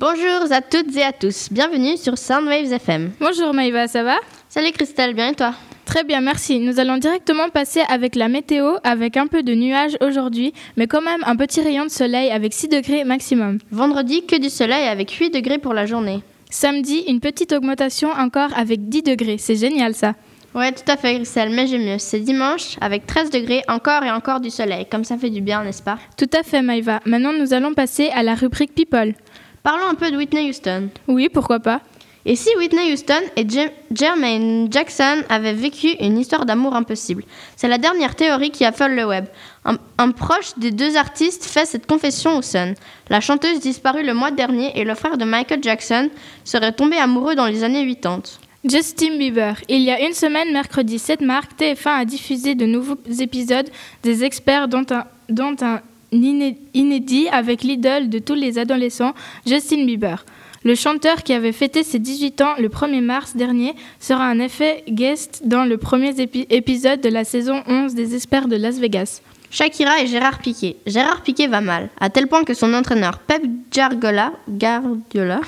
Bonjour à toutes et à tous, bienvenue sur Soundwaves FM. Bonjour Maïva, ça va? Salut Christelle, bien et toi? Très bien, merci. Nous allons directement passer avec la météo, avec un peu de nuages aujourd'hui, mais quand même un petit rayon de soleil avec 6 degrés maximum. Vendredi, que du soleil avec 8 degrés pour la journée. Samedi, une petite augmentation encore avec 10 degrés. C'est génial ça. Ouais, tout à fait Christelle, mais j'ai mieux. C'est dimanche avec 13 degrés, encore et encore du soleil. Comme ça fait du bien, n'est-ce pas? Tout à fait Maïva. Maintenant, nous allons passer à la rubrique People. Parlons un peu de Whitney Houston. Oui, pourquoi pas Et si Whitney Houston et Jermaine Jackson avaient vécu une histoire d'amour impossible? C'est la dernière théorie qui affole le web. Un, un, proche des deux artistes fait cette confession au Sun. La chanteuse disparue le mois dernier et le frère de Michael Jackson serait tombé amoureux dans les années 80. Justin Bieber. Il y a une semaine, mercredi 7 mars, TF1 a diffusé de nouveaux épisodes des experts dont un, dont un inédit avec l'idole de tous les adolescents, Justin Bieber. Le chanteur qui avait fêté ses 18 ans le 1er mars dernier sera un effet guest dans le premier épisode de la saison 11 des Experts de Las Vegas. Shakira et Gérard Piquet. Gérard Piquet va mal, à tel point que son entraîneur Pep Guardiola, Guardiola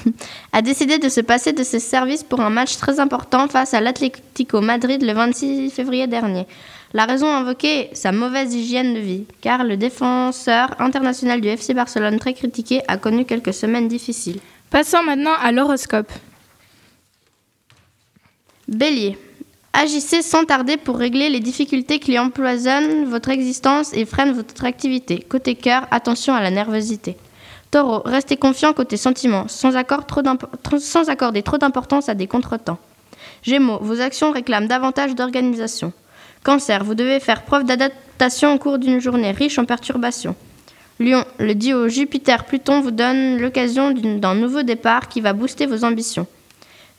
a décidé de se passer de ses services pour un match très important face à l'Atlético Madrid le 26 février dernier. La raison invoquée, sa mauvaise hygiène de vie, car le défenseur international du FC Barcelone très critiqué a connu quelques semaines difficiles. Passons maintenant à l'horoscope. Bélier. Agissez sans tarder pour régler les difficultés qui empoisonnent votre existence et freinent votre activité. Côté cœur, attention à la nervosité. Taureau, restez confiant côté sentiments, sans, accorder trop d'importance à des contretemps. Gémeaux, vos actions réclament davantage d'organisation. Cancer, vous devez faire preuve d'adaptation au cours d'une journée riche en perturbations. Lion, le duo Jupiter-Pluton vous donne l'occasion d'un nouveau départ qui va booster vos ambitions.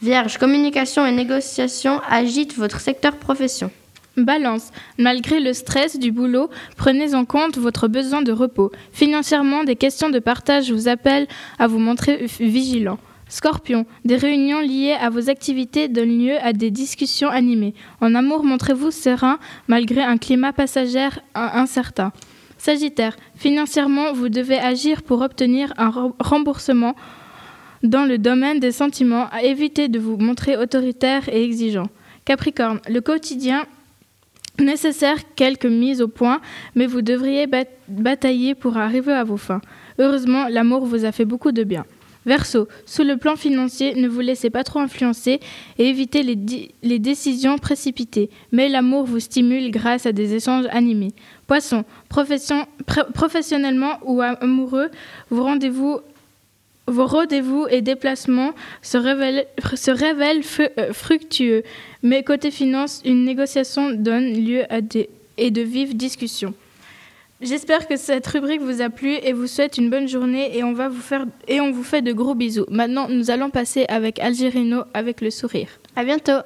Vierge, communication et négociation agitent votre secteur profession. Balance. Malgré le stress du boulot, prenez en compte votre besoin de repos. Financièrement, des questions de partage vous appellent à vous montrer vigilant. Scorpion, des réunions liées à vos activités donnent lieu à des discussions animées. En amour, montrez-vous serein malgré un climat passager incertain. Sagittaire, financièrement, vous devez agir pour obtenir un remboursement dans le domaine des sentiments, à éviter de vous montrer autoritaire et exigeant. Capricorne, le quotidien nécessaire quelques mises au point, mais vous devriez batailler pour arriver à vos fins. Heureusement, l'amour vous a fait beaucoup de bien. Verseau, sous le plan financier, ne vous laissez pas trop influencer et évitez les, décisions précipitées. Mais l'amour vous stimule grâce à des échanges animés. Poisson, professionnellement ou amoureux, vos rendez-vous vos rendez-vous et déplacements se révèlent, euh, fructueux, mais côté finance, une négociation donne lieu à des et de vives discussions. J'espère que cette rubrique vous a plu et vous souhaite une bonne journée et on, va vous faire, et on vous fait de gros bisous. Maintenant, nous allons passer avec Algérino avec le sourire. À bientôt